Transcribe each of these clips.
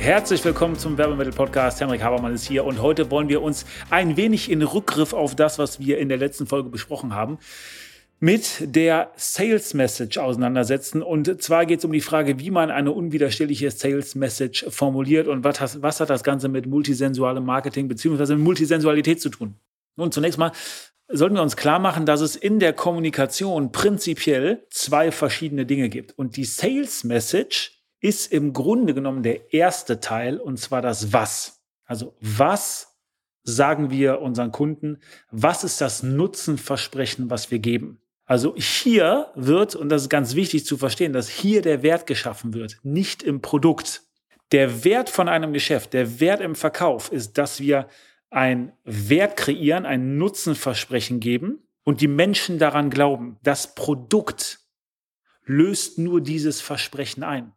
Herzlich willkommen zum Werbemittel-Podcast. Henrik Habermann ist hier und heute wollen wir uns ein wenig in Rückgriff auf das, was wir in der letzten Folge besprochen haben, mit der Sales Message auseinandersetzen. Und zwar geht es um die Frage, wie man eine unwiderstehliche Sales Message formuliert und was, has, was hat das Ganze mit multisensualem Marketing bzw. mit Multisensualität zu tun. Nun, zunächst mal sollten wir uns klar machen, dass es in der Kommunikation prinzipiell zwei verschiedene Dinge gibt. Und die Sales Message ist im Grunde genommen der erste Teil, und zwar das Was. Also was sagen wir unseren Kunden? Was ist das Nutzenversprechen, was wir geben? Also hier wird, und das ist ganz wichtig zu verstehen, dass hier der Wert geschaffen wird, nicht im Produkt. Der Wert von einem Geschäft, der Wert im Verkauf ist, dass wir ein Wert kreieren, ein Nutzenversprechen geben und die Menschen daran glauben. Das Produkt löst nur dieses Versprechen ein.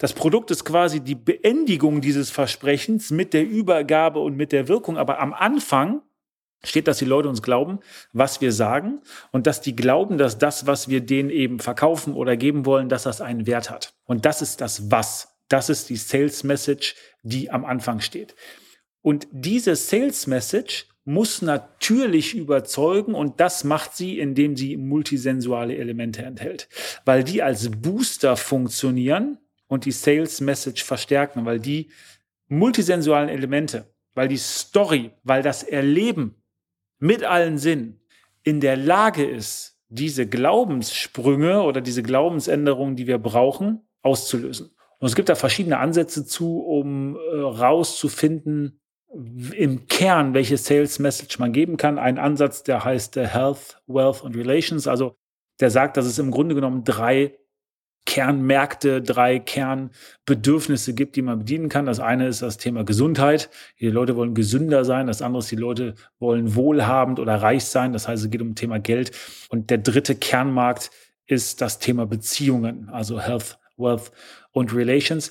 Das Produkt ist quasi die Beendigung dieses Versprechens mit der Übergabe und mit der Wirkung. Aber am Anfang steht, dass die Leute uns glauben, was wir sagen und dass die glauben, dass das, was wir denen eben verkaufen oder geben wollen, dass das einen Wert hat. Und das ist das Was. Das ist die Sales Message, die am Anfang steht. Und diese Sales Message muss natürlich überzeugen und das macht sie, indem sie multisensuale Elemente enthält, weil die als Booster funktionieren und die Sales Message verstärken, weil die multisensualen Elemente, weil die Story, weil das Erleben mit allen Sinnen in der Lage ist, diese Glaubenssprünge oder diese Glaubensänderungen, die wir brauchen, auszulösen. Und es gibt da verschiedene Ansätze zu, um äh, rauszufinden, im Kern, welche Sales Message man geben kann. Ein Ansatz, der heißt äh, Health, Wealth und Relations. Also der sagt, dass es im Grunde genommen drei Kernmärkte, drei Kernbedürfnisse gibt, die man bedienen kann. Das eine ist das Thema Gesundheit. Die Leute wollen gesünder sein. Das andere ist, die Leute wollen wohlhabend oder reich sein. Das heißt, es geht um das Thema Geld. Und der dritte Kernmarkt ist das Thema Beziehungen, also Health, Wealth und Relations.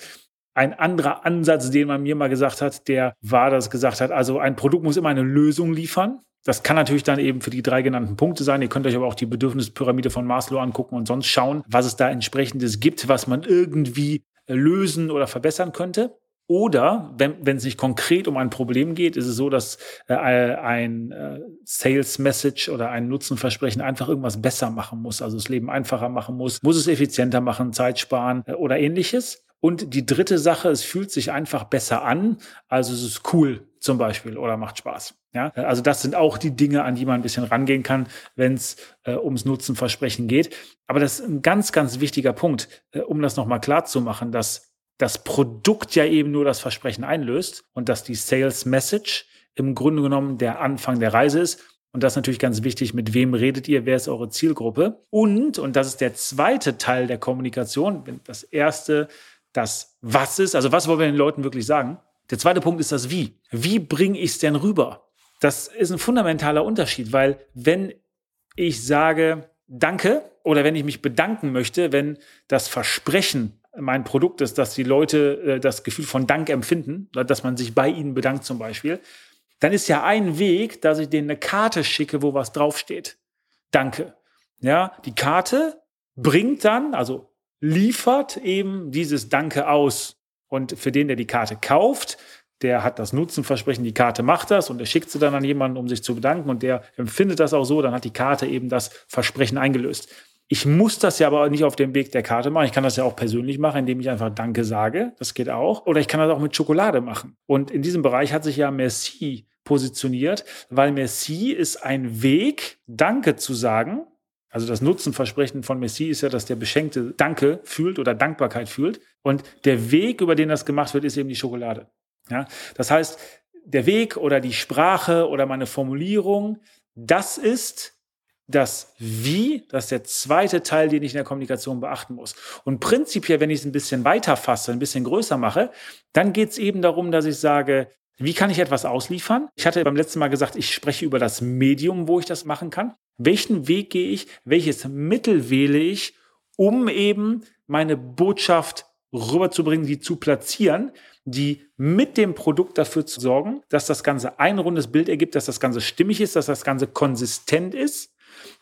Ein anderer Ansatz, den man mir mal gesagt hat, der war, dass gesagt hat, also ein Produkt muss immer eine Lösung liefern. Das kann natürlich dann eben für die drei genannten Punkte sein. Ihr könnt euch aber auch die Bedürfnispyramide von Maslow angucken und sonst schauen, was es da entsprechendes gibt, was man irgendwie lösen oder verbessern könnte. Oder wenn, es nicht konkret um ein Problem geht, ist es so, dass äh, ein äh, Sales Message oder ein Nutzenversprechen einfach irgendwas besser machen muss, also das Leben einfacher machen muss, muss es effizienter machen, Zeit sparen äh, oder ähnliches. Und die dritte Sache, es fühlt sich einfach besser an. Also es ist cool zum Beispiel oder macht Spaß. Ja, also das sind auch die Dinge, an die man ein bisschen rangehen kann, wenn es äh, ums Nutzenversprechen geht. Aber das ist ein ganz, ganz wichtiger Punkt, äh, um das nochmal klar zu machen, dass das Produkt ja eben nur das Versprechen einlöst und dass die Sales Message im Grunde genommen der Anfang der Reise ist. Und das ist natürlich ganz wichtig, mit wem redet ihr, wer ist eure Zielgruppe. Und, und das ist der zweite Teil der Kommunikation, das erste das Was ist, also was wollen wir den Leuten wirklich sagen. Der zweite Punkt ist das Wie. Wie bringe ich es denn rüber? Das ist ein fundamentaler Unterschied, weil wenn ich sage Danke oder wenn ich mich bedanken möchte, wenn das Versprechen mein Produkt ist, dass die Leute äh, das Gefühl von Dank empfinden, dass man sich bei ihnen bedankt zum Beispiel, dann ist ja ein Weg, dass ich denen eine Karte schicke, wo was draufsteht. Danke. Ja, die Karte bringt dann, also liefert eben dieses Danke aus. Und für den, der die Karte kauft, der hat das Nutzenversprechen, die Karte macht das und er schickt sie dann an jemanden, um sich zu bedanken und der empfindet das auch so, dann hat die Karte eben das Versprechen eingelöst. Ich muss das ja aber nicht auf dem Weg der Karte machen. Ich kann das ja auch persönlich machen, indem ich einfach Danke sage. Das geht auch. Oder ich kann das auch mit Schokolade machen. Und in diesem Bereich hat sich ja Merci positioniert, weil Merci ist ein Weg, Danke zu sagen, also das Nutzenversprechen von Messi ist ja, dass der Beschenkte Danke fühlt oder Dankbarkeit fühlt. Und der Weg, über den das gemacht wird, ist eben die Schokolade. Ja? Das heißt, der Weg oder die Sprache oder meine Formulierung, das ist das Wie, das ist der zweite Teil, den ich in der Kommunikation beachten muss. Und prinzipiell, wenn ich es ein bisschen weiter fasse, ein bisschen größer mache, dann geht es eben darum, dass ich sage, Wie kann ich etwas ausliefern? Ich hatte beim letzten Mal gesagt, ich spreche über das Medium, wo ich das machen kann. Welchen Weg gehe ich? Welches Mittel wähle ich, um eben meine Botschaft rüberzubringen, die zu platzieren, die mit dem Produkt dafür zu sorgen, dass das Ganze ein rundes Bild ergibt, dass das Ganze stimmig ist, dass das Ganze konsistent ist,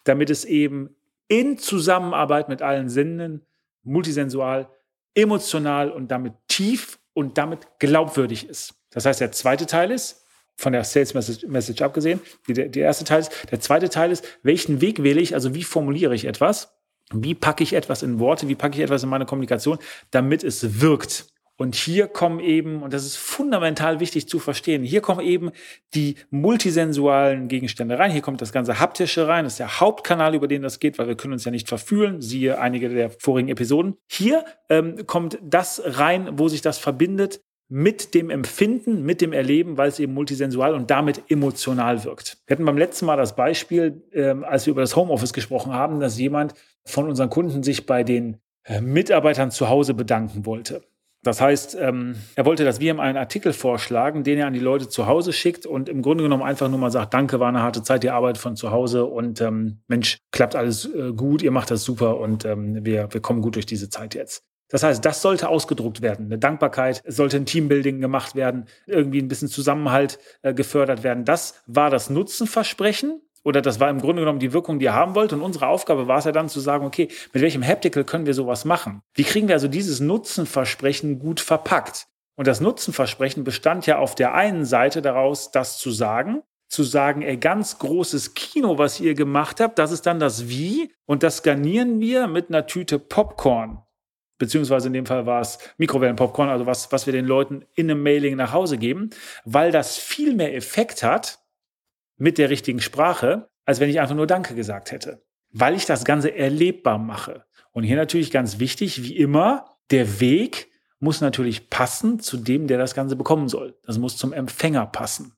damit es eben in Zusammenarbeit mit allen Sinnen, multisensual, emotional und damit tief und damit glaubwürdig ist. Das heißt, der zweite Teil ist, von der Sales Message, Message abgesehen, die, der erste Teil ist, der zweite Teil ist, welchen Weg wähle ich, also wie formuliere ich etwas, wie packe ich etwas in Worte, wie packe ich etwas in meine Kommunikation, damit es wirkt. Und hier kommen eben, und das ist fundamental wichtig zu verstehen, hier kommen eben die multisensualen Gegenstände rein. Hier kommt das ganze Haptische rein. Das ist der Hauptkanal, über den das geht, weil wir können uns ja nicht verfühlen. Siehe einige der vorigen Episoden. Hier ähm, kommt das rein, wo sich das verbindet mit dem Empfinden, mit dem Erleben, weil es eben multisensual und damit emotional wirkt. Wir hatten beim letzten Mal das Beispiel, ähm, als wir über das Homeoffice gesprochen haben, dass jemand von unseren Kunden sich bei den äh, Mitarbeitern zu Hause bedanken wollte. Das heißt, ähm, er wollte, dass wir ihm einen Artikel vorschlagen, den er an die Leute zu Hause schickt und im Grunde genommen einfach nur mal sagt, danke, war eine harte Zeit, ihr arbeitet von zu Hause und ähm, Mensch, klappt alles äh, gut, ihr macht das super und ähm, wir, wir kommen gut durch diese Zeit jetzt. Das heißt, das sollte ausgedruckt werden. Eine Dankbarkeit, es sollte ein Teambuilding gemacht werden, irgendwie ein bisschen Zusammenhalt äh, gefördert werden. Das war das Nutzenversprechen oder das war im Grunde genommen die Wirkung, die er haben wollte. Und unsere Aufgabe war es ja dann zu sagen, okay, mit welchem Haptical können wir sowas machen? Wie kriegen wir also dieses Nutzenversprechen gut verpackt? Und das Nutzenversprechen bestand ja auf der einen Seite daraus, das zu sagen, zu sagen, ey, ganz großes Kino, was ihr gemacht habt, das ist dann das Wie und das garnieren wir mit einer Tüte Popcorn. Beziehungsweise in dem Fall war es Mikrowellenpopcorn, also was, was wir den Leuten in einem Mailing nach Hause geben, weil das viel mehr Effekt hat, mit der richtigen Sprache, als wenn ich einfach nur Danke gesagt hätte. Weil ich das Ganze erlebbar mache. Und hier natürlich ganz wichtig, wie immer, der Weg muss natürlich passen zu dem, der das Ganze bekommen soll. Das muss zum Empfänger passen.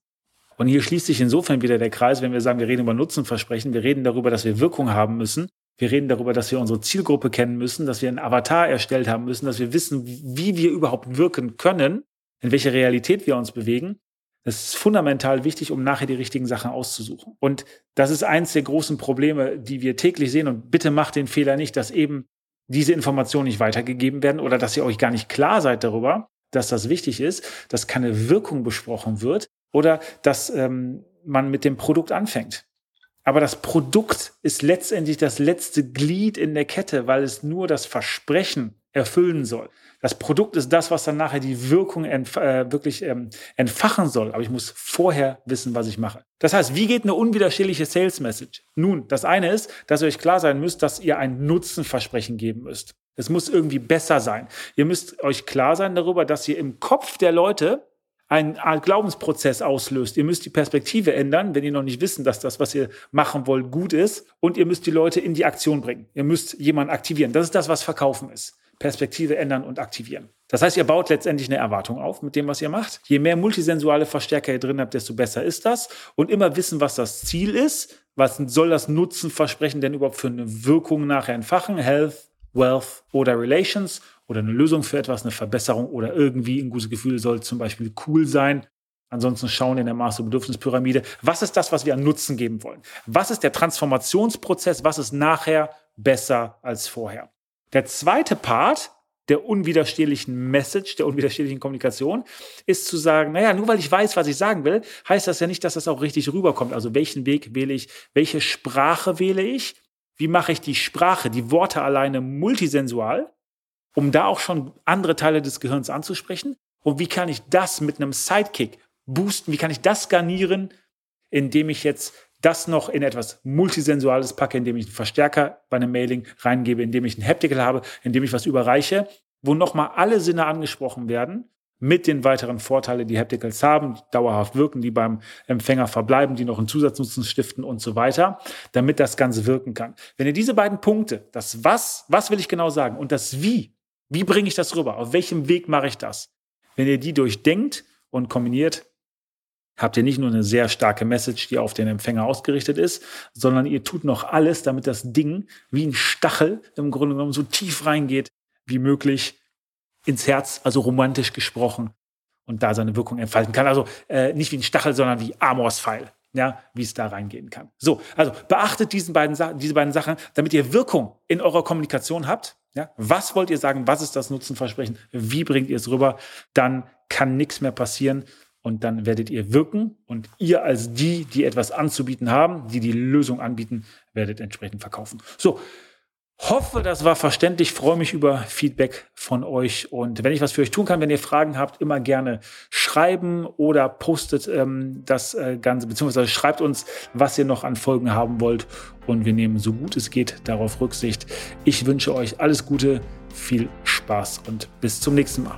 Und hier schließt sich insofern wieder der Kreis, wenn wir sagen, wir reden über Nutzenversprechen, wir reden darüber, dass wir Wirkung haben müssen. Wir reden darüber, dass wir unsere Zielgruppe kennen müssen, dass wir einen Avatar erstellt haben müssen, dass wir wissen, wie wir überhaupt wirken können, in welche Realität wir uns bewegen. Das ist fundamental wichtig, um nachher die richtigen Sachen auszusuchen. Und das ist eins der großen Probleme, die wir täglich sehen. Und bitte macht den Fehler nicht, dass eben diese Informationen nicht weitergegeben werden oder dass ihr euch gar nicht klar seid darüber, dass das wichtig ist, dass keine Wirkung besprochen wird oder dass ähm, man mit dem Produkt anfängt. Aber das Produkt ist letztendlich das letzte Glied in der Kette, weil es nur das Versprechen erfüllen soll. Das Produkt ist das, was dann nachher die Wirkung entf äh, wirklich ähm, entfachen soll. Aber ich muss vorher wissen, was ich mache. Das heißt, wie geht eine unwiderstehliche Sales Message? Nun, das eine ist, dass ihr euch klar sein müsst, dass ihr ein Nutzenversprechen geben müsst. Es muss irgendwie besser sein. Ihr müsst euch klar sein darüber, dass ihr im Kopf der Leute einen Glaubensprozess auslöst. Ihr müsst die Perspektive ändern, wenn ihr noch nicht wissen, dass das, was ihr machen wollt, gut ist. Und ihr müsst die Leute in die Aktion bringen. Ihr müsst jemanden aktivieren. Das ist das, was Verkaufen ist. Perspektive ändern und aktivieren. Das heißt, ihr baut letztendlich eine Erwartung auf mit dem, was ihr macht. Je mehr multisensuale Verstärker ihr drin habt, desto besser ist das. Und immer wissen, was das Ziel ist. Was soll das Nutzenversprechen denn überhaupt für eine Wirkung nachher entfachen? Health, Wealth oder Relations oder eine Lösung für etwas, eine Verbesserung oder irgendwie ein gutes Gefühl soll zum Beispiel cool sein. Ansonsten schauen in der Maß- und Bedürfnispyramide, was ist das, was wir an Nutzen geben wollen? Was ist der Transformationsprozess? Was ist nachher besser als vorher? Der zweite Part der unwiderstehlichen Message, der unwiderstehlichen Kommunikation, ist zu sagen, naja, nur weil ich weiß, was ich sagen will, heißt das ja nicht, dass das auch richtig rüberkommt. Also welchen Weg wähle ich, welche Sprache wähle ich, wie mache ich die Sprache, die Worte alleine multisensual, um da auch schon andere Teile des Gehirns anzusprechen. Und wie kann ich das mit einem Sidekick boosten, wie kann ich das garnieren, indem ich jetzt das noch in etwas Multisensuales packe, indem ich einen Verstärker bei einem Mailing reingebe, indem ich ein Haptical habe, indem ich was überreiche, wo nochmal alle Sinne angesprochen werden, mit den weiteren Vorteilen, die Hapticals haben, die dauerhaft wirken, die beim Empfänger verbleiben, die noch einen Zusatznutzen stiften und so weiter, damit das Ganze wirken kann. Wenn ihr diese beiden Punkte, das Was, was will ich genau sagen, und das Wie, wie bringe ich das rüber, auf welchem Weg mache ich das, wenn ihr die durchdenkt und kombiniert, habt ihr nicht nur eine sehr starke Message, die auf den Empfänger ausgerichtet ist, sondern ihr tut noch alles, damit das Ding wie ein Stachel im Grunde genommen so tief reingeht wie möglich ins Herz, also romantisch gesprochen. und da seine Wirkung entfalten kann. Also äh, nicht wie ein Stachel, sondern wie Amors Pfeil. Ja, wie es da reingehen kann. So, also beachtet diesen beiden, diese beiden Sachen, damit ihr Wirkung in eurer Kommunikation habt. Ja, was wollt ihr sagen? Was ist das Nutzenversprechen? Wie bringt ihr es rüber? Dann kann nichts mehr passieren und dann werdet ihr wirken und ihr als die, die etwas anzubieten haben, die die Lösung anbieten, werdet entsprechend verkaufen. So, hoffe, das war verständlich. Freue mich über Feedback von euch. Und wenn ich was für euch tun kann, wenn ihr Fragen habt, immer gerne schreiben oder postet ähm, das äh, Ganze, beziehungsweise schreibt uns, was ihr noch an Folgen haben wollt. Und wir nehmen so gut es geht darauf Rücksicht. Ich wünsche euch alles Gute, viel Spaß und bis zum nächsten Mal.